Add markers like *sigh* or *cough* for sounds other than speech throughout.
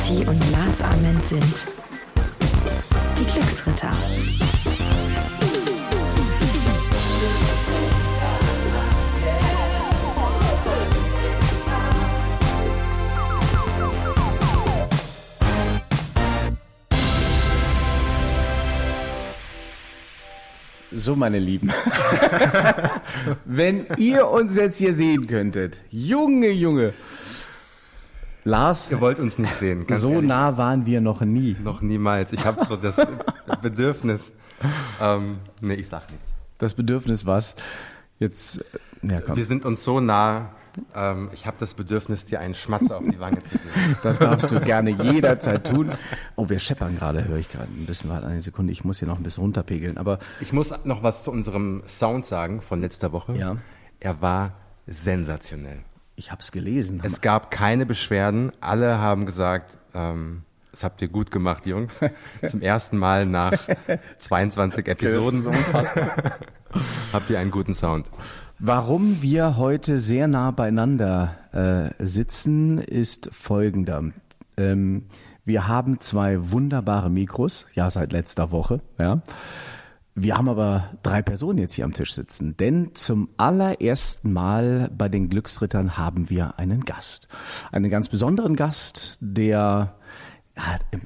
Kati und Lars Ament sind die Glücksritter. So, meine Lieben. *laughs* Wenn ihr uns jetzt hier sehen könntet, Junge, Junge. Lars, Ihr wollt uns nicht sehen. So ehrlich. nah waren wir noch nie. Noch niemals. Ich habe so das Bedürfnis. Ähm, nee, ich sag nichts. Das Bedürfnis was? Jetzt, ja komm, Wir sind uns so nah. Ähm, ich habe das Bedürfnis, dir einen Schmatzer auf die Wange zu geben. *laughs* das darfst du gerne jederzeit tun. Oh, wir scheppern gerade, höre ich gerade ein bisschen. Warte eine Sekunde, ich muss hier noch ein bisschen runterpegeln. Aber Ich muss noch was zu unserem Sound sagen von letzter Woche. Ja. Er war sensationell. Ich habe es gelesen. Es gab keine Beschwerden. Alle haben gesagt, ähm, das habt ihr gut gemacht, Jungs. *laughs* Zum ersten Mal nach 22 Episoden *laughs* habt ihr einen guten Sound. Warum wir heute sehr nah beieinander äh, sitzen, ist folgender. Ähm, wir haben zwei wunderbare Mikros, ja seit letzter Woche, ja. Wir haben aber drei Personen jetzt hier am Tisch sitzen, denn zum allerersten Mal bei den Glücksrittern haben wir einen Gast. Einen ganz besonderen Gast, der,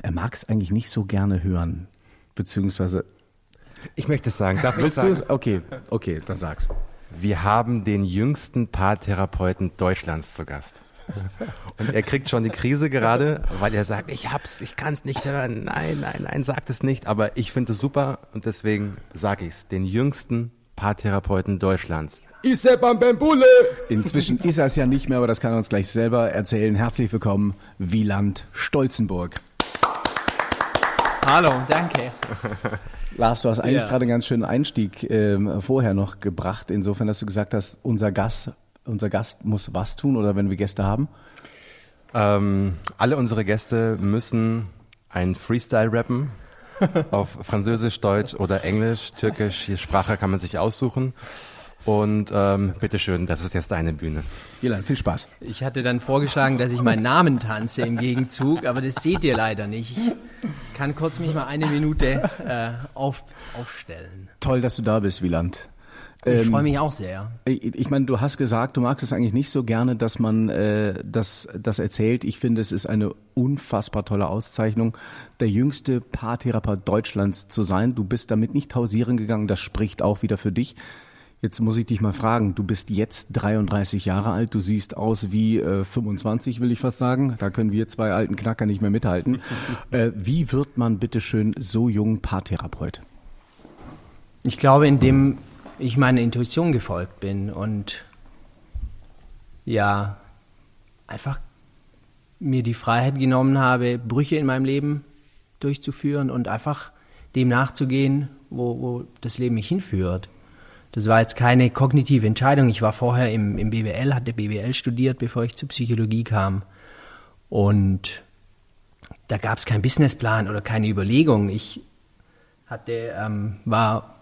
er mag es eigentlich nicht so gerne hören, beziehungsweise, Ich möchte es sagen. Darf ich willst du es? Okay, okay, dann sag's. Wir haben den jüngsten Paartherapeuten Deutschlands zu Gast. Und er kriegt schon die Krise gerade, weil er sagt, ich hab's, ich kann's nicht hören. Nein, nein, nein, sagt es nicht. Aber ich finde es super und deswegen sage ich's. Den jüngsten Paartherapeuten Deutschlands. Isepan Bembule! Inzwischen ist er es ja nicht mehr, aber das kann er uns gleich selber erzählen. Herzlich willkommen, Wieland Stolzenburg. Hallo, danke. Lars, du hast eigentlich Ja. gerade einen ganz schönen Einstieg ähm, vorher noch gebracht, insofern, dass du gesagt hast, unser Gast, unser Gast muss was tun oder wenn wir Gäste haben. Ähm, alle unsere Gäste müssen ein Freestyle rappen. *laughs* auf Französisch, Deutsch oder Englisch, Türkisch, die Sprache kann man sich aussuchen. Und ähm, bitteschön, das ist jetzt deine Bühne. Wieland, viel Spaß. Ich hatte dann vorgeschlagen, dass ich meinen Namen tanze im Gegenzug, aber das seht ihr leider nicht. Ich kann kurz mich mal eine Minute äh, auf, aufstellen. Toll, dass du da bist, Wieland. Ich Ähm, freue mich auch sehr. Ich, ich meine, du hast gesagt, du magst es eigentlich nicht so gerne, dass man äh, das, das erzählt. Ich finde, es ist eine unfassbar tolle Auszeichnung, der jüngste Paartherapeut Deutschlands zu sein. Du bist damit nicht hausieren gegangen, das spricht auch wieder für dich. Jetzt muss ich dich mal fragen, du bist jetzt 33 Jahre alt, du siehst aus wie äh, 25, will ich fast sagen. Da können wir zwei alten Knacker nicht mehr mithalten. *laughs* äh, wie wird man bitteschön so jung Paartherapeut? Ich glaube, indem ich meiner Intuition gefolgt bin und ja, einfach mir die Freiheit genommen habe, Brüche in meinem Leben durchzuführen und einfach dem nachzugehen, wo, wo das Leben mich hinführt. Das war jetzt keine kognitive Entscheidung. Ich war vorher im, im BWL, hatte BWL studiert, bevor ich zur Psychologie kam. Und da gab es keinen Businessplan oder keine Überlegung. Ich hatte, ähm, war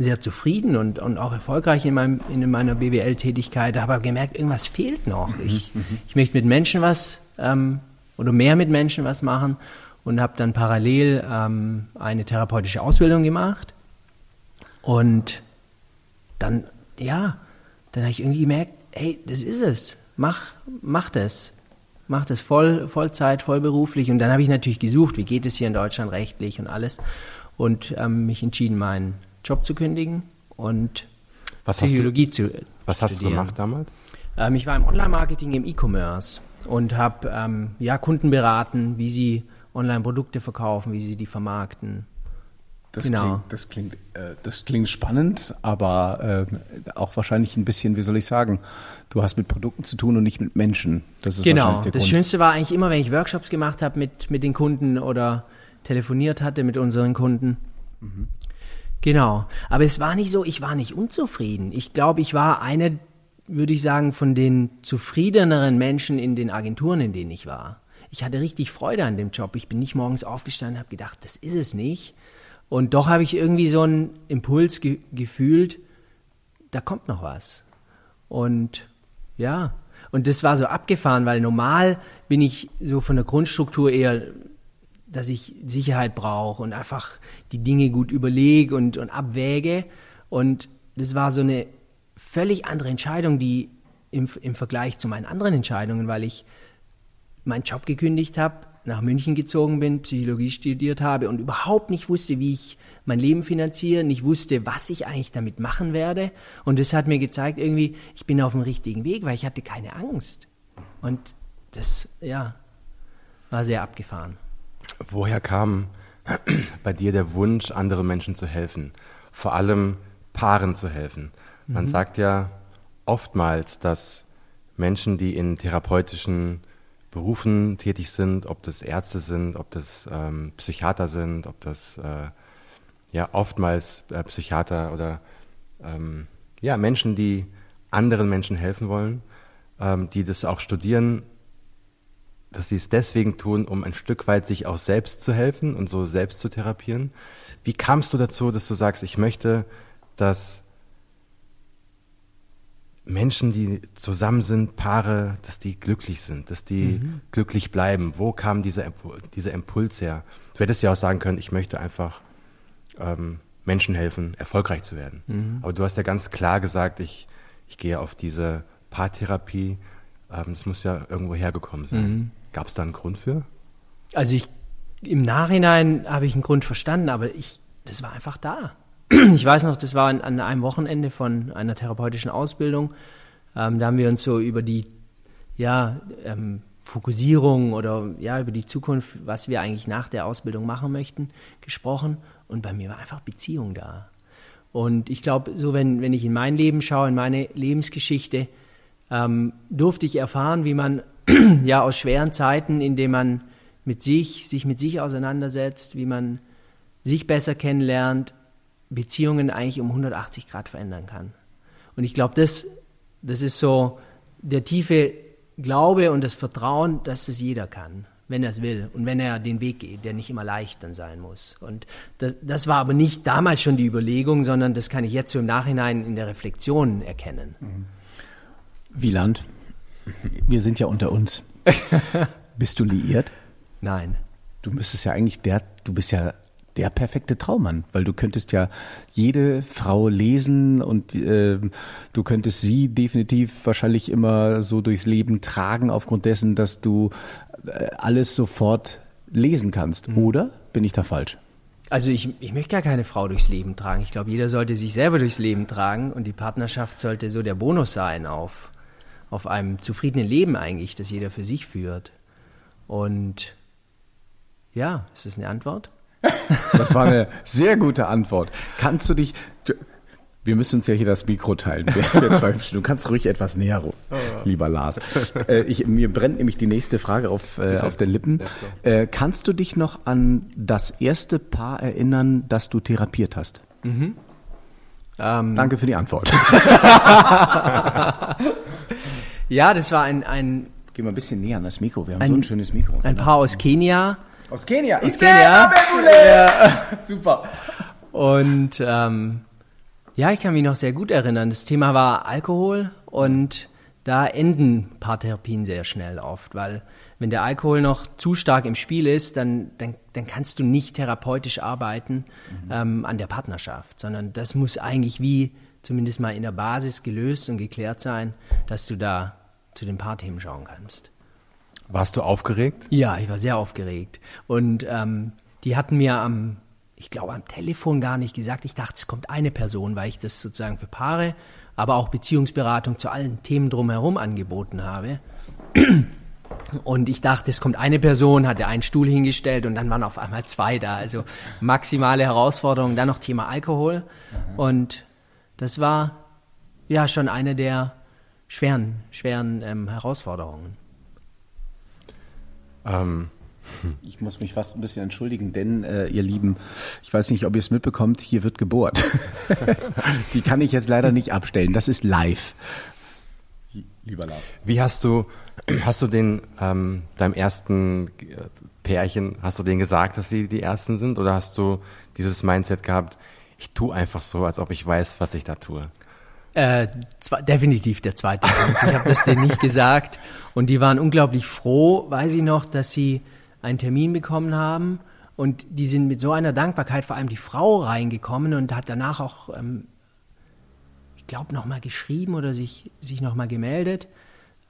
sehr zufrieden und, und auch erfolgreich in, meinem, in meiner BWL-Tätigkeit, habe aber gemerkt, irgendwas fehlt noch. Ich, ich möchte mit Menschen was ähm, oder mehr mit Menschen was machen und habe dann parallel ähm, eine therapeutische Ausbildung gemacht. Und dann, ja, dann habe ich irgendwie gemerkt, hey, das ist es. Mach, mach das. Mach das voll, Vollzeit, vollberuflich. Und dann habe ich natürlich gesucht, wie geht es hier in Deutschland rechtlich und alles. Und ähm, mich entschieden, meinen Job zu kündigen und Was hast du, Psychologie zu was hast du studieren. gemacht damals? Ähm, ich war im Online-Marketing, im E-Commerce und habe ähm, ja, Kunden beraten, wie sie Online-Produkte verkaufen, wie sie die vermarkten. Das Genau. klingt, das klingt, äh, das klingt spannend, aber äh, auch wahrscheinlich ein bisschen, wie soll ich sagen, du hast mit Produkten zu tun und nicht mit Menschen. Das ist Genau. wahrscheinlich der Das. Schönste war eigentlich immer, wenn ich Workshops gemacht habe mit, mit den Kunden oder telefoniert hatte mit unseren Kunden. Genau. Aber es war nicht so, ich war nicht unzufrieden. Ich glaube, ich war eine, würde ich sagen, von den zufriedeneren Menschen in den Agenturen, in denen ich war. Ich hatte richtig Freude an dem Job. Ich bin nicht morgens aufgestanden und habe gedacht, das ist es nicht. Und doch habe ich irgendwie so einen Impuls ge gefühlt, da kommt noch was. Und ja, Und das war so abgefahren, weil normal bin ich so von der Grundstruktur eher, dass ich Sicherheit brauche und einfach die Dinge gut überlege und, und abwäge. Und das war so eine völlig andere Entscheidung, die im, im Vergleich zu meinen anderen Entscheidungen, weil ich meinen Job gekündigt habe, nach München gezogen bin, Psychologie studiert habe und überhaupt nicht wusste, wie ich mein Leben finanziere, nicht wusste, was ich eigentlich damit machen werde. Und das hat mir gezeigt, irgendwie, ich bin auf dem richtigen Weg, weil ich hatte keine Angst. Und das, ja, war sehr abgefahren. Woher kam bei dir der Wunsch, anderen Menschen zu helfen? Vor allem Paaren zu helfen. Man mhm. sagt ja oftmals, dass Menschen, die in therapeutischen Berufen tätig sind, ob das Ärzte sind, ob das ähm, Psychiater sind, ob das äh, ja oftmals äh, Psychiater oder ähm, ja Menschen, die anderen Menschen helfen wollen, ähm, die das auch studieren, dass sie es deswegen tun, um ein Stück weit sich auch selbst zu helfen und so selbst zu therapieren. Wie kamst du dazu, dass du sagst, ich möchte, dass Menschen, die zusammen sind, Paare, dass die glücklich sind, dass die mhm. glücklich bleiben. Wo kam dieser, dieser Impuls her? Du hättest ja auch sagen können, ich möchte einfach ähm, Menschen helfen, erfolgreich zu werden. Mhm. Aber du hast ja ganz klar gesagt, ich, ich gehe auf diese Paartherapie. Ähm, das muss ja irgendwo hergekommen sein. Mhm. Gab es da einen Grund für? Also ich, im Nachhinein habe ich einen Grund verstanden, aber ich, das war einfach da *clears throat* ich weiß noch, das war an, an einem Wochenende von einer therapeutischen Ausbildung. Ähm, da haben wir uns so über die ja, ähm, Fokussierung oder ja, über die Zukunft, was wir eigentlich nach der Ausbildung machen möchten, gesprochen. Und bei mir war einfach Beziehung da. Und ich glaube, so wenn, wenn ich in mein Leben schaue, in meine Lebensgeschichte, ähm, durfte ich erfahren, wie man *clears throat* ja aus schweren Zeiten, in denen man mit sich, sich mit sich auseinandersetzt, wie man sich besser kennenlernt, Beziehungen eigentlich um 180 Grad verändern kann. Und ich glaube, das, das ist so der tiefe Glaube und das Vertrauen, dass das jeder kann, wenn er es will und wenn er den Weg geht, der nicht immer leicht dann sein muss. Und das, das war aber nicht damals schon die Überlegung, sondern das kann ich jetzt so im Nachhinein in der Reflexion erkennen. Mhm. Wir sind ja unter uns. *laughs* Bist du liiert? Nein. Du müsstest ja eigentlich der, du bist ja der perfekte Traummann, weil du könntest ja jede Frau lesen und äh, du könntest sie definitiv wahrscheinlich immer so durchs Leben tragen, aufgrund dessen, dass du äh, alles sofort lesen kannst. Mhm. Oder bin ich da falsch? Also ich, ich möchte gar keine Frau durchs Leben tragen. Ich glaube, jeder sollte sich selber durchs Leben tragen und die Partnerschaft sollte so der Bonus sein auf, auf einem zufriedenen Leben eigentlich, das jeder für sich führt. Und ja, ist das eine Antwort? *laughs* Das war eine sehr gute Antwort. Kannst du dich. Wir müssen uns ja hier das Mikro teilen. Du kannst ruhig etwas näher, oh. lieber Lars. Äh, ich, mir brennt nämlich die nächste Frage auf, äh, auf den Lippen. Äh, kannst du dich noch an das erste Paar erinnern, das du therapiert hast? Mhm. Ähm. Danke für die Antwort. *laughs* *laughs* ja, das war ein, ein. Geh mal ein bisschen näher an das Mikro. Wir haben ein, so ein schönes Mikro. Ein Paar aus Kenia aus Kenia. Aus Kenia. Ja. *laughs* Super. Und ähm, ja, ich kann mich noch sehr gut erinnern. Das Thema war Alkohol und da enden Paartherapien sehr schnell oft, weil wenn der Alkohol noch zu stark im Spiel ist, dann, dann, dann kannst du nicht therapeutisch arbeiten mhm. ähm, an der Partnerschaft, sondern das muss eigentlich wie zumindest mal in der Basis gelöst und geklärt sein, dass du da zu den Paarthemen schauen kannst. Warst du aufgeregt? Ja, ich war sehr aufgeregt. Und ähm, die hatten mir am, ich glaube, am Telefon gar nicht gesagt. Ich dachte, es kommt eine Person, weil ich das sozusagen für Paare, aber auch Beziehungsberatung zu allen Themen drumherum angeboten habe. Und ich dachte, es kommt eine Person, hat der einen Stuhl hingestellt und dann waren auf einmal zwei da. Also maximale Herausforderung. Dann noch Thema Alkohol. Und das war ja schon eine der schweren, schweren ähm, Herausforderungen. Ähm. Ich muss mich fast ein bisschen entschuldigen, denn äh, ihr Lieben, ich weiß nicht, ob ihr es mitbekommt, hier wird gebohrt. *laughs* Die kann ich jetzt leider nicht abstellen. Das ist live. Lieber Lars. Wie hast du, hast du den ähm, deinem ersten äh, Pärchen, hast du denen gesagt, dass sie die ersten sind, oder hast du dieses Mindset gehabt, ich tue einfach so, als ob ich weiß, was ich da tue? Äh, zwar, definitiv der zweite Punkt. Ich habe das denen nicht gesagt. Und die waren unglaublich froh, weiß ich noch, dass sie einen Termin bekommen haben. Und die sind mit so einer Dankbarkeit, vor allem die Frau, reingekommen und hat danach auch, ähm, ich glaube, nochmal geschrieben oder sich, sich nochmal gemeldet,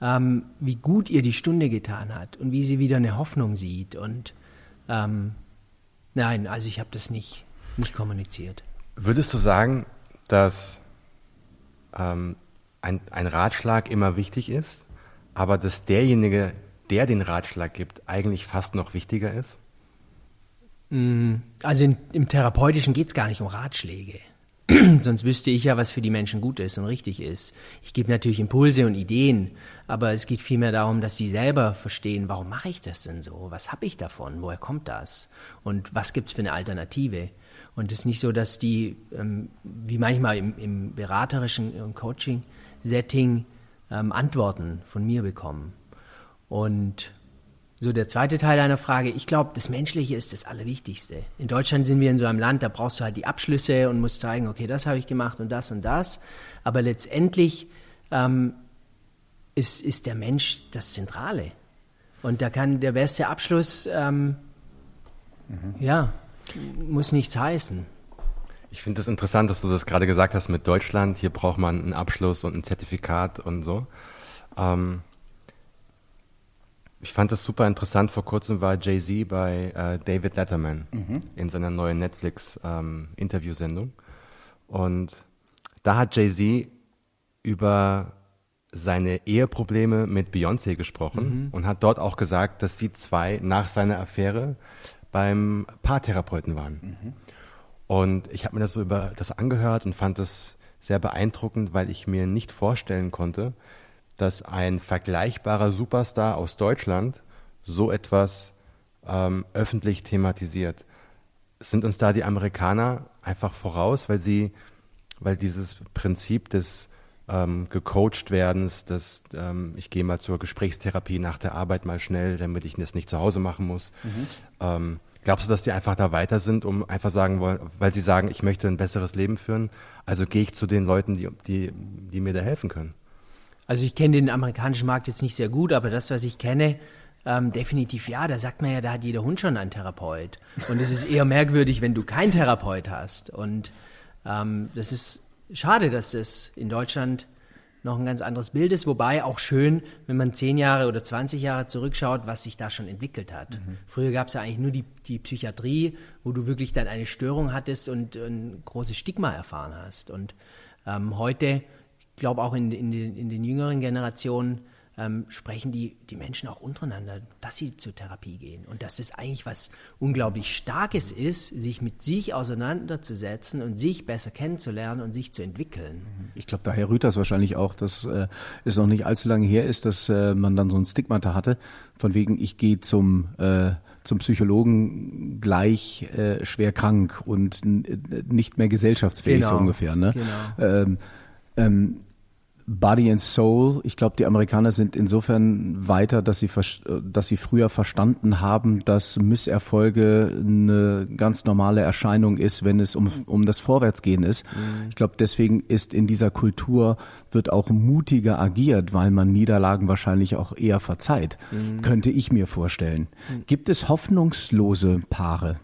ähm, wie gut ihr die Stunde getan hat und wie sie wieder eine Hoffnung sieht. Und ähm, nein, also ich habe das nicht, nicht kommuniziert. Würdest du sagen, dass ähm, ein, ein Ratschlag immer wichtig ist, aber dass derjenige, der den Ratschlag gibt, eigentlich fast noch wichtiger ist? Mm, also in, im Therapeutischen geht es gar nicht um Ratschläge. *clears throat* Sonst wüsste ich ja, was für die Menschen gut ist und richtig ist. Ich gebe natürlich Impulse und Ideen, aber es geht vielmehr darum, dass sie selber verstehen, warum mache ich das denn so? Was habe ich davon? Woher kommt das? Und was gibt es für eine Alternative? Und es ist nicht so, dass die, ähm, wie manchmal im, im beraterischen und Coaching-Setting, ähm, Antworten von mir bekommen. Und so der zweite Teil deiner Frage, ich glaube, das Menschliche ist das Allerwichtigste. In Deutschland sind wir in so einem Land, da brauchst du halt die Abschlüsse und musst zeigen, okay, das habe ich gemacht und das und das. Aber letztendlich ähm, ist, ist der Mensch das Zentrale. Und da kann der beste Abschluss, ähm, mhm. ja, muss nichts heißen. Ich finde es das interessant, dass du das gerade gesagt hast mit Deutschland. Hier braucht man einen Abschluss und ein Zertifikat und so. Ähm, ich fand das super interessant. Vor kurzem war Jay-Z bei äh, David Letterman mhm. in seiner neuen Netflix-Interviewsendung. Ähm, und da hat Jay-Z über seine Eheprobleme mit Beyoncé gesprochen mhm. und hat dort auch gesagt, dass sie zwei nach seiner Affäre beim Paartherapeuten waren. Mhm. Und ich habe mir das so über das angehört und fand das sehr beeindruckend, weil ich mir nicht vorstellen konnte, dass ein vergleichbarer Superstar aus Deutschland so etwas ähm, öffentlich thematisiert. Sind uns da die Amerikaner einfach voraus, weil sie, weil dieses Prinzip des ähm, gecoacht werdens, dass ähm, ich gehe mal zur Gesprächstherapie nach der Arbeit mal schnell, damit ich das nicht zu Hause machen muss. Mhm. Ähm, glaubst du, dass die einfach da weiter sind, um einfach sagen wollen, weil sie sagen, ich möchte ein besseres Leben führen, also gehe ich zu den Leuten, die, die, die mir da helfen können? Also ich kenne den amerikanischen Markt jetzt nicht sehr gut, aber das, was ich kenne, ähm, definitiv ja. Da sagt man ja, da hat jeder Hund schon einen Therapeut. Und es ist eher merkwürdig, wenn du keinen Therapeut hast. Und ähm, das ist schade, dass das in Deutschland noch ein ganz anderes Bild ist, wobei auch schön, wenn man zehn Jahre oder 20 Jahre zurückschaut, was sich da schon entwickelt hat. Mhm. Früher gab es ja eigentlich nur die, die Psychiatrie, wo du wirklich dann eine Störung hattest und ein großes Stigma erfahren hast. Und ähm, heute, ich glaube auch in, in, den, in den jüngeren Generationen, ähm, sprechen die, die Menschen auch untereinander, dass sie zur Therapie gehen. Und dass das eigentlich was unglaublich Starkes ist, sich mit sich auseinanderzusetzen und sich besser kennenzulernen und sich zu entwickeln. Ich glaube, daher rührt das wahrscheinlich auch, dass äh, es noch nicht allzu lange her ist, dass äh, man dann so ein Stigmata hatte, von wegen, ich gehe zum äh, zum Psychologen gleich äh, schwer krank und nicht mehr gesellschaftsfähig genau. so ungefähr. Ne? Genau. Ähm, ähm, Body and Soul, ich glaube, die Amerikaner sind insofern weiter, dass sie, dass sie früher verstanden haben, dass Misserfolge eine ganz normale Erscheinung ist, wenn es um, um das Vorwärtsgehen ist. Mhm. Ich glaube, deswegen ist in dieser Kultur wird auch mutiger agiert, weil man Niederlagen wahrscheinlich auch eher verzeiht. Mhm. Könnte ich mir vorstellen. Mhm. Gibt es hoffnungslose Paare?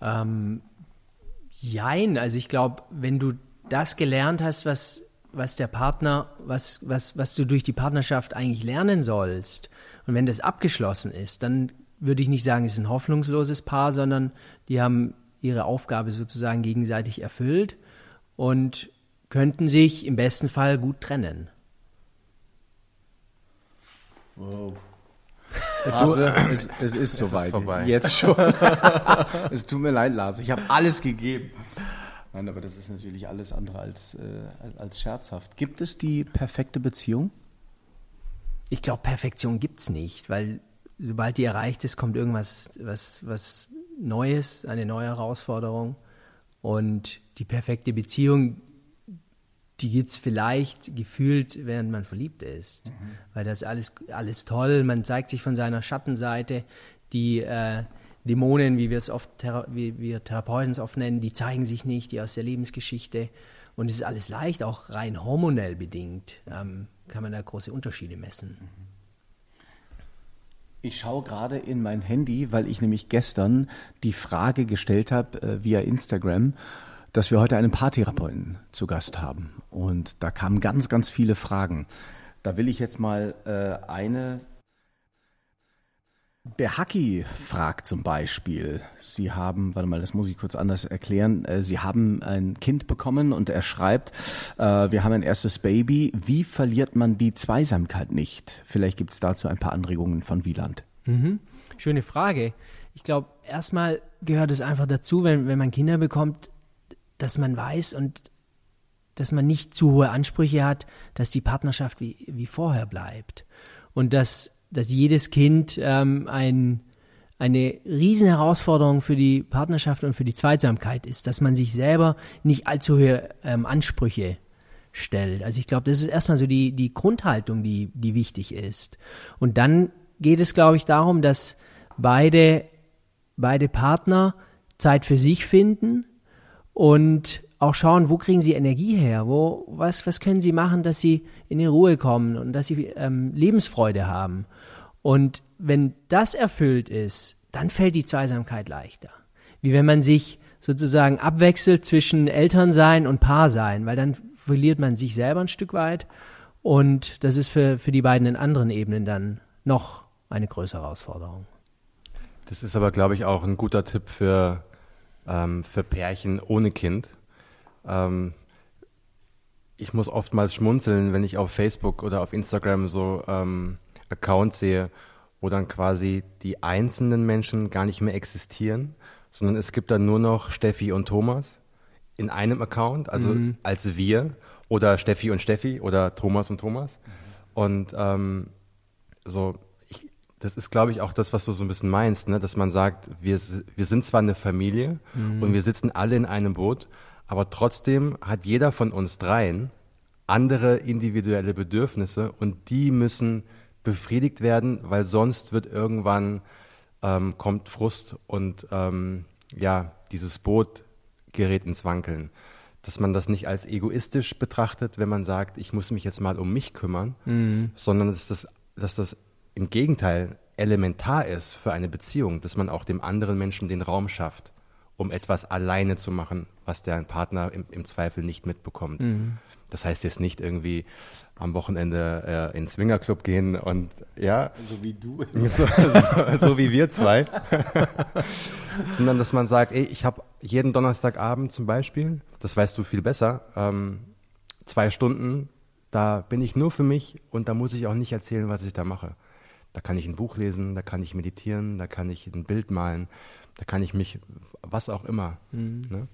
Ähm, jein, also ich glaube, wenn du das gelernt hast, was was der Partner, was, was, was du durch die Partnerschaft eigentlich lernen sollst. Und wenn das abgeschlossen ist, dann würde ich nicht sagen, es ist ein hoffnungsloses Paar, sondern die haben ihre Aufgabe sozusagen gegenseitig erfüllt und könnten sich im besten Fall gut trennen. Wow. Also, es, es ist soweit. Jetzt schon. *laughs* es tut mir leid, Lars. Ich habe alles gegeben. Nein, aber das ist natürlich alles andere als, äh, als scherzhaft. Gibt es die perfekte Beziehung? Ich glaube, Perfektion gibt es nicht, weil sobald die erreicht ist, kommt irgendwas was, was Neues, eine neue Herausforderung. Und die perfekte Beziehung, die gibt es vielleicht gefühlt, während man verliebt ist. Mhm. Weil das alles, alles toll, man zeigt sich von seiner Schattenseite, die, äh, Dämonen, wie wir es oft, wie wir Therapeuten es oft nennen, die zeigen sich nicht, die aus der Lebensgeschichte. Und es ist alles leicht, auch rein hormonell bedingt, ähm, kann man da große Unterschiede messen. Ich schaue gerade in mein Handy, weil ich nämlich gestern die Frage gestellt habe äh, via Instagram, dass wir heute einen Paartherapeuten zu Gast haben. Und da kamen ganz, ganz viele Fragen. Da will ich jetzt mal äh, eine der Haki fragt zum Beispiel, Sie haben, warte mal, das muss ich kurz anders erklären, äh, Sie haben ein Kind bekommen und er schreibt, äh, wir haben ein erstes Baby, wie verliert man die Zweisamkeit nicht? Vielleicht gibt es dazu ein paar Anregungen von Wieland. Mhm. Schöne Frage. Ich glaube, erstmal gehört es einfach dazu, wenn, wenn man Kinder bekommt, dass man weiß und dass man nicht zu hohe Ansprüche hat, dass die Partnerschaft wie, wie vorher bleibt. Und dass dass jedes Kind ähm, ein, eine Riesenherausforderung für die Partnerschaft und für die Zweitsamkeit ist, dass man sich selber nicht allzu hohe ähm, Ansprüche stellt. Also ich glaube, das ist erstmal so die, die Grundhaltung, die, die wichtig ist. Und dann geht es, glaube ich, darum, dass beide, beide Partner Zeit für sich finden und auch schauen, wo kriegen sie Energie her, wo, was, was können sie machen, dass sie in die Ruhe kommen und dass sie ähm, Lebensfreude haben. Und wenn das erfüllt ist, dann fällt die Zweisamkeit leichter. Wie wenn man sich sozusagen abwechselt zwischen Elternsein und Paarsein, weil dann verliert man sich selber ein Stück weit und das ist für, für die beiden in anderen Ebenen dann noch eine größere Herausforderung. Das ist aber, glaube ich, auch ein guter Tipp für, ähm, für Pärchen ohne Kind. Ähm, ich muss oftmals schmunzeln, wenn ich auf Facebook oder auf Instagram so ähm, Accounts sehe, wo dann quasi die einzelnen Menschen gar nicht mehr existieren, sondern es gibt dann nur noch Steffi und Thomas in einem Account, also mhm. als wir oder Steffi und Steffi oder Thomas und Thomas. Mhm. Und ähm, so, ich, das ist, glaube ich, auch das, was du so ein bisschen meinst, ne? dass man sagt, wir, wir sind zwar eine Familie mhm. und wir sitzen alle in einem Boot, aber trotzdem hat jeder von uns dreien andere individuelle Bedürfnisse und die müssen befriedigt werden, weil sonst wird irgendwann ähm, kommt Frust und ähm, ja, dieses Boot gerät ins Wankeln. Dass man das nicht als egoistisch betrachtet, wenn man sagt, ich muss mich jetzt mal um mich kümmern, mhm. sondern dass das, dass das im Gegenteil elementar ist für eine Beziehung, dass man auch dem anderen Menschen den Raum schafft um etwas alleine zu machen, was der Partner im, im Zweifel nicht mitbekommt. Mhm. Das heißt jetzt nicht irgendwie am Wochenende äh, in den Swingerclub gehen und ja. So wie du. So, *laughs* so, so wie wir zwei. *laughs* Sondern dass man sagt, ey, ich habe jeden Donnerstagabend zum Beispiel, das weißt du viel besser, ähm, zwei Stunden, da bin ich nur für mich und da muss ich auch nicht erzählen, was ich da mache. Da kann ich ein Buch lesen, da kann ich meditieren, da kann ich ein Bild malen, da kann ich mich, was auch immer. Mhm. Ne?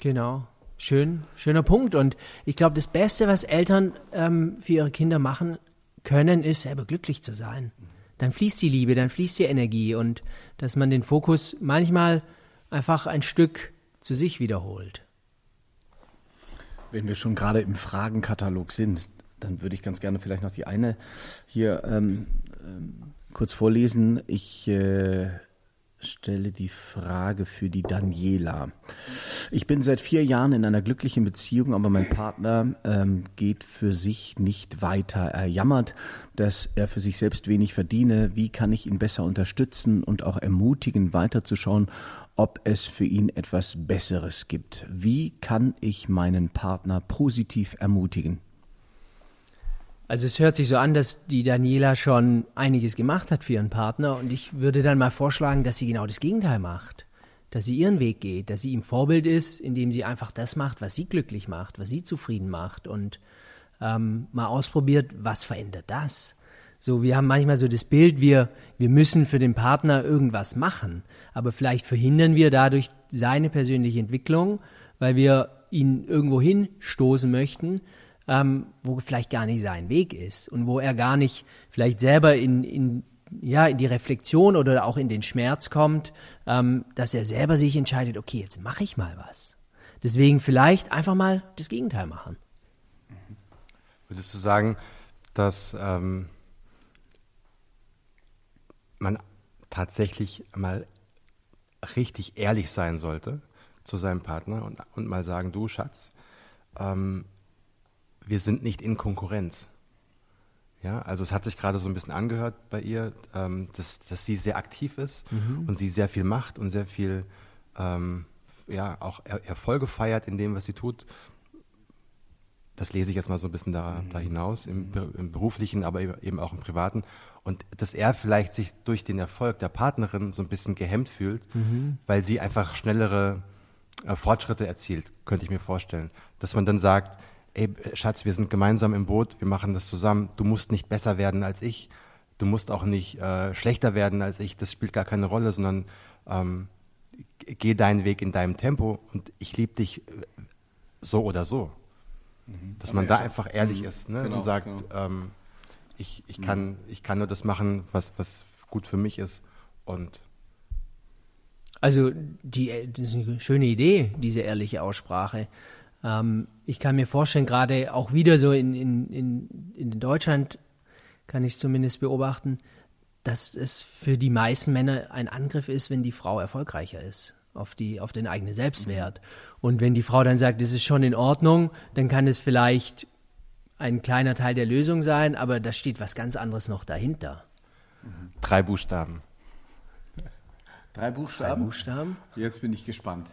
Genau. Schön, schöner Punkt. Und ich glaube, das Beste, was Eltern ähm, für ihre Kinder machen können, ist selber glücklich zu sein. Dann fließt die Liebe, dann fließt die Energie und dass man den Fokus manchmal einfach ein Stück zu sich wiederholt. Wenn wir schon gerade im Fragenkatalog sind, dann würde ich ganz gerne vielleicht noch die eine hier ähm, ähm, kurz vorlesen. Ich äh, stelle die Frage für die Daniela. Ich bin seit vier Jahren in einer glücklichen Beziehung, aber mein Partner ähm, geht für sich nicht weiter. Er jammert, dass er für sich selbst wenig verdiene. Wie kann ich ihn besser unterstützen und auch ermutigen, weiterzuschauen, ob es für ihn etwas Besseres gibt? Wie kann ich meinen Partner positiv ermutigen? Also es hört sich so an, dass die Daniela schon einiges gemacht hat für ihren Partner und ich würde dann mal vorschlagen, dass sie genau das Gegenteil macht. Dass sie ihren Weg geht, dass sie ihm Vorbild ist, indem sie einfach das macht, was sie glücklich macht, was sie zufrieden macht und ähm, mal ausprobiert, was verändert das? So, wir haben manchmal so das Bild, wir, wir müssen für den Partner irgendwas machen, aber vielleicht verhindern wir dadurch seine persönliche Entwicklung, weil wir ihn irgendwo hinstoßen möchten, ähm, wo vielleicht gar nicht sein Weg ist und wo er gar nicht vielleicht selber in, in, ja, in die Reflexion oder auch in den Schmerz kommt, ähm, dass er selber sich entscheidet, okay, jetzt mache ich mal was. Deswegen vielleicht einfach mal das Gegenteil machen. Würdest du sagen, dass ähm, man tatsächlich mal richtig ehrlich sein sollte zu seinem Partner und, und mal sagen, du Schatz, ähm, wir sind nicht in Konkurrenz. Ja, also es hat sich gerade so ein bisschen angehört bei ihr, ähm, dass, dass sie sehr aktiv ist mhm. und sie sehr viel macht und sehr viel ähm, ja, auch er Erfolge feiert in dem, was sie tut. Das lese ich jetzt mal so ein bisschen da, mhm. da hinaus, im, im, beruflichen, aber eben auch im privaten. Und dass er vielleicht sich durch den Erfolg der Partnerin so ein bisschen gehemmt fühlt, mhm. weil sie einfach schnellere äh, Fortschritte erzielt, könnte ich mir vorstellen. Dass man dann sagt, ey Schatz, wir sind gemeinsam im Boot, wir machen das zusammen, du musst nicht besser werden als ich, du musst auch nicht äh, schlechter werden als ich, das spielt gar keine Rolle, sondern ähm, geh deinen Weg in deinem Tempo und ich liebe dich äh, so oder so. Mhm. Dass man da einfach ehrlich mhm. ist ne? Genau, und sagt, genau. ähm, ich, ich, kann, mhm. ich kann nur das machen, was, was gut für mich ist. Und also die, das ist eine schöne Idee, diese ehrliche Aussprache. Ähm, ich kann mir vorstellen, gerade auch wieder so in, in, in, in Deutschland kann ich es zumindest beobachten, dass es für die meisten Männer ein Angriff ist, wenn die Frau erfolgreicher ist auf, die, auf den eigenen Selbstwert. Und wenn die Frau dann sagt, das ist schon in Ordnung, dann kann es vielleicht ein kleiner Teil der Lösung sein, aber da steht was ganz anderes noch dahinter. Drei Buchstaben. Drei Buchstaben? Drei Buchstaben? Jetzt bin ich gespannt.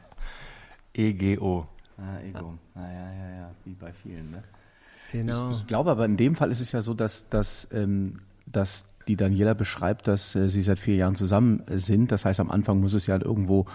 EGO. Ah, Ego. Ah, ja, ja, ja, wie bei vielen, ne? Genau. Ich, ich, glaube aber in dem Fall ist es ja so, dass, dass, ähm, dass die Daniela beschreibt, dass äh, sie seit vier Jahren zusammen sind. Das heißt, am Anfang muss es ja irgendwo,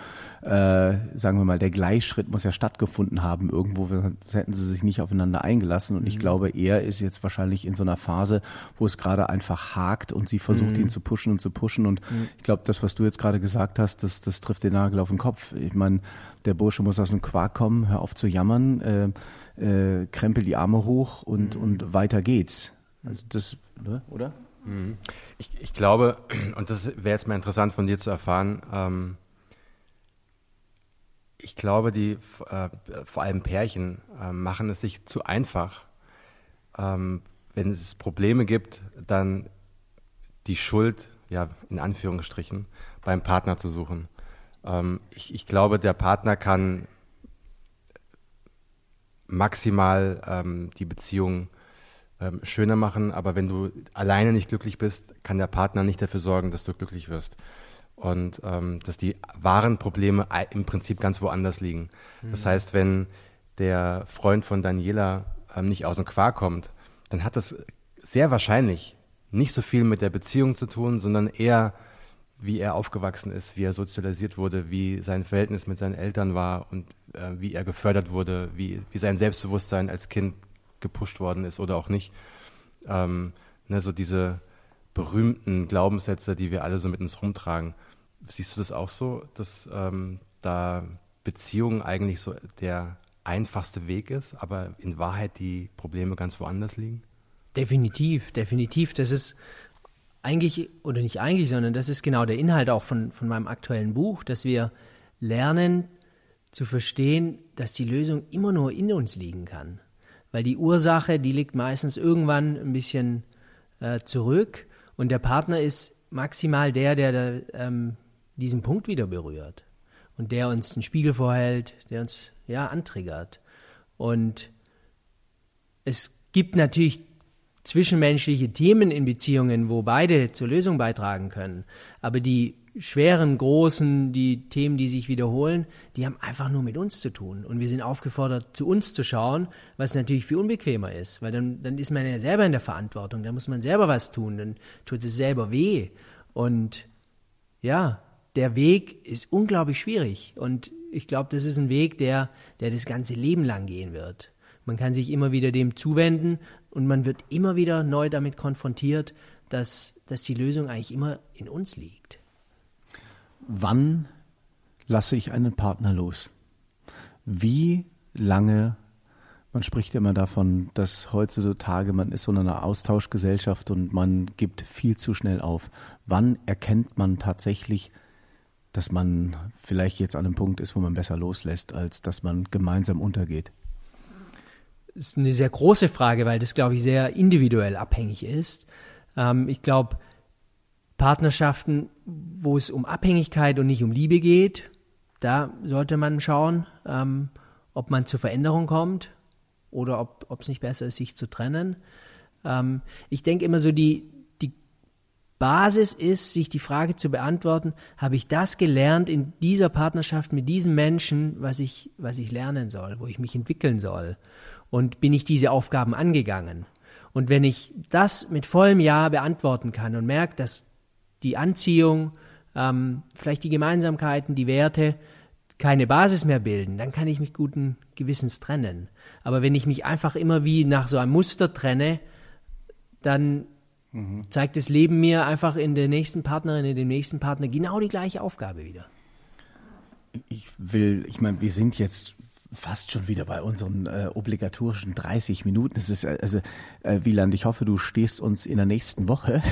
äh, sagen wir mal, der Gleichschritt muss ja stattgefunden haben. Irgendwo hätten sie sich nicht aufeinander eingelassen. Und mhm. ich glaube, er ist jetzt wahrscheinlich in so einer Phase, wo es gerade einfach hakt und sie versucht, mhm. ihn zu pushen und zu pushen. Und mhm. ich glaube, das, was du jetzt gerade gesagt hast, das, das trifft den Nagel auf den Kopf. Ich meine, der Bursche muss aus dem Quark kommen, hör auf zu jammern, äh, äh, krempel die Arme hoch und, mhm. und weiter geht's. Also das, ne, oder? Mhm. Ich, ich, glaube, *clears throat* und das wäre jetzt mal interessant von dir zu erfahren, ähm, ich glaube, die äh, vor allem Pärchen äh, machen es sich zu einfach. Ähm, wenn es Probleme gibt, dann die Schuld, ja, in Anführungsstrichen, beim Partner zu suchen. Ähm, ich, ich, glaube, der Partner kann maximal ähm, die Beziehung ähm, schöner machen, aber wenn du alleine nicht glücklich bist, kann der Partner nicht dafür sorgen, dass du glücklich wirst. Und ähm, dass die wahren Probleme im Prinzip ganz woanders liegen. Mhm. Das heißt, wenn der Freund von Daniela ähm, nicht aus dem Quark kommt, dann hat das sehr wahrscheinlich nicht so viel mit der Beziehung zu tun, sondern eher, wie er aufgewachsen ist, wie er sozialisiert wurde, wie sein Verhältnis mit seinen Eltern war und äh, wie er gefördert wurde, wie, wie sein Selbstbewusstsein als Kind gepusht worden ist oder auch nicht. Ähm, ne, so diese berühmten Glaubenssätze, die wir alle so mit uns rumtragen. Siehst du das auch so, dass ähm, da Beziehung eigentlich so der einfachste Weg ist, aber in Wahrheit die Probleme ganz woanders liegen? Definitiv, definitiv. Das ist eigentlich, oder nicht eigentlich, sondern das ist genau der Inhalt auch von, von meinem aktuellen Buch, dass wir lernen zu verstehen, dass die Lösung immer nur in uns liegen kann weil die Ursache, die liegt meistens irgendwann ein bisschen äh, zurück. Und der Partner ist maximal der, der da, ähm, diesen Punkt wieder berührt. Und der uns einen Spiegel vorhält, der uns ja antriggert. Und es gibt natürlich zwischenmenschliche Themen in Beziehungen, wo beide zur Lösung beitragen können, aber die schweren, großen, die Themen, die sich wiederholen, die haben einfach nur mit uns zu tun. Und wir sind aufgefordert, zu uns zu schauen, was natürlich viel unbequemer ist, weil dann, dann ist man ja selber in der Verantwortung, dann muss man selber was tun, dann tut es selber weh. Und ja, der Weg ist unglaublich schwierig. Und ich glaube, das ist ein Weg, der, der das ganze Leben lang gehen wird. Man kann sich immer wieder dem zuwenden und man wird immer wieder neu damit konfrontiert, dass, dass die Lösung eigentlich immer in uns liegt wann lasse ich einen Partner los? Wie lange, man spricht immer davon, dass heutzutage man ist so in einer Austauschgesellschaft und man gibt viel zu schnell auf. Wann erkennt man tatsächlich, dass man vielleicht jetzt an einem Punkt ist, wo man besser loslässt, als dass man gemeinsam untergeht? Das ist eine sehr große Frage, weil das, glaube ich, sehr individuell abhängig ist. Ähm, ich glaube, Partnerschaften, wo es um Abhängigkeit und nicht um Liebe geht, da sollte man schauen, ähm, ob man zur Veränderung kommt. oder ob es nicht besser ist, sich zu trennen. Ähm, ich denke immer so, die, die Basis ist, sich die Frage zu beantworten, habe ich das gelernt in dieser Partnerschaft mit diesem Menschen, was ich, was ich lernen soll, wo ich mich entwickeln soll? Und bin ich diese Aufgaben angegangen? Und wenn ich das mit vollem Ja beantworten kann und merke, dass die Anziehung, ähm, vielleicht die Gemeinsamkeiten, die Werte keine Basis mehr bilden, dann kann ich mich guten Gewissens trennen. Aber wenn ich mich einfach immer wie nach so einem Muster trenne, dann mhm. zeigt das Leben mir einfach in der nächsten Partnerin, in dem nächsten Partner genau die gleiche Aufgabe wieder. Ich will, ich meine, wir sind jetzt fast schon wieder bei unseren äh, obligatorischen 30 Minuten. Es ist äh, also äh, Wieland, ich hoffe, du stehst uns in der nächsten Woche.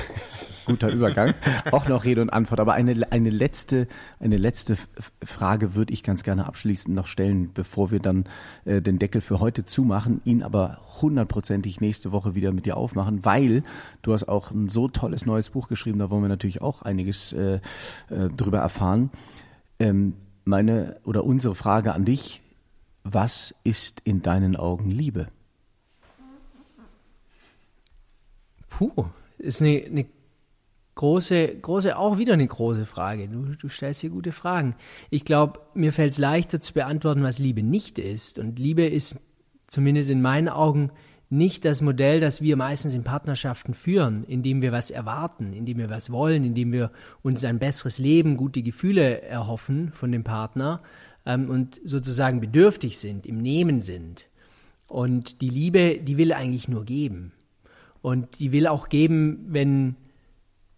Guter Übergang. *laughs* Auch noch Rede und Antwort. Aber eine eine letzte eine letzte Frage würde ich ganz gerne abschließend noch stellen, bevor wir dann äh, den Deckel für heute zumachen, ihn aber hundertprozentig nächste Woche wieder mit dir aufmachen, weil du hast auch ein so tolles neues Buch geschrieben. Da wollen wir natürlich auch einiges äh, äh, drüber erfahren. Ähm, meine oder unsere Frage an dich was ist in deinen Augen Liebe? Puh, ist eine, eine große, große, auch wieder eine große Frage. Du, du stellst hier gute Fragen. Ich glaube, mir fällt es leichter zu beantworten, was Liebe nicht ist. Und Liebe ist zumindest in meinen Augen nicht das Modell, das wir meistens in Partnerschaften führen, indem wir was erwarten, indem wir was wollen, indem wir uns ein besseres Leben, gute Gefühle erhoffen von dem Partner, ähm, und sozusagen bedürftig sind, im Nehmen sind. Und die Liebe, die will eigentlich nur geben. Und die will auch geben, wenn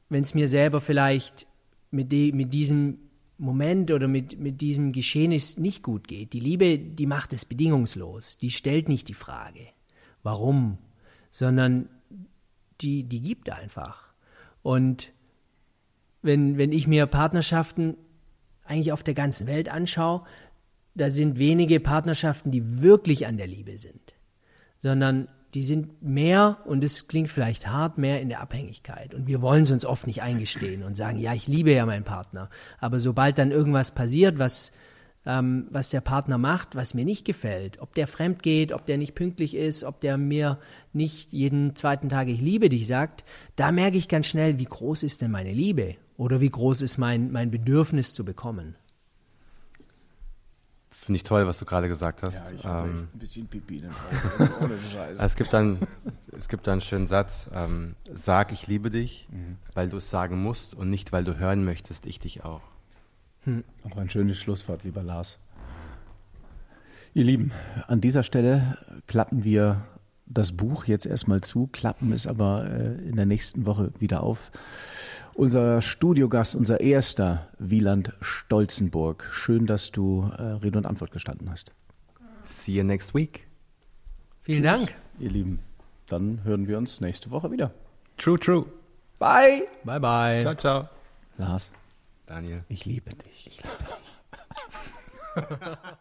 es mir selber vielleicht mit, de, mit diesem Moment oder mit, mit diesem Geschehnis nicht gut geht. Die Liebe, die macht es bedingungslos. Die stellt nicht die Frage, warum, sondern die, die gibt einfach. Und wenn, wenn ich mir Partnerschaften eigentlich auf der ganzen Welt anschaue, da sind wenige Partnerschaften, die wirklich an der Liebe sind, sondern die sind mehr, und es klingt vielleicht hart, mehr in der Abhängigkeit. Und wir wollen es uns oft nicht eingestehen und sagen, ja, ich liebe ja meinen Partner. Aber sobald dann irgendwas passiert, was, ähm, was der Partner macht, was mir nicht gefällt, ob der fremd geht, ob der nicht pünktlich ist, ob der mir nicht jeden zweiten Tag ich liebe dich sagt, da merke ich ganz schnell, wie groß ist denn meine Liebe oder wie groß ist mein, mein Bedürfnis zu bekommen. Finde ich toll, was du gerade gesagt hast. Ja, ich ähm, ein bisschen Pipi in den Augen. Ohne *laughs* Scheiße. es, gibt dann, es gibt dann einen schönen Satz, ähm, sag, ich liebe dich, mhm. weil du es sagen musst und nicht, weil du hören möchtest, ich dich auch. Hm. Auch ein schönes Schlusswort, lieber Lars. Ihr Lieben, an dieser Stelle klappen wir das Buch jetzt erstmal zu, klappen es aber äh, in der nächsten Woche wieder auf. Unser Studiogast, unser erster, Wieland Stolzenburg. Schön, dass du äh, Rede und Antwort gestanden hast. See you next week. Vielen Tschüss, Dank. Ihr Lieben, dann hören wir uns nächste Woche wieder. True, true. Bye. Bye, bye. Ciao, ciao. Lars. Daniel. Ich liebe dich. Ich liebe dich. *laughs*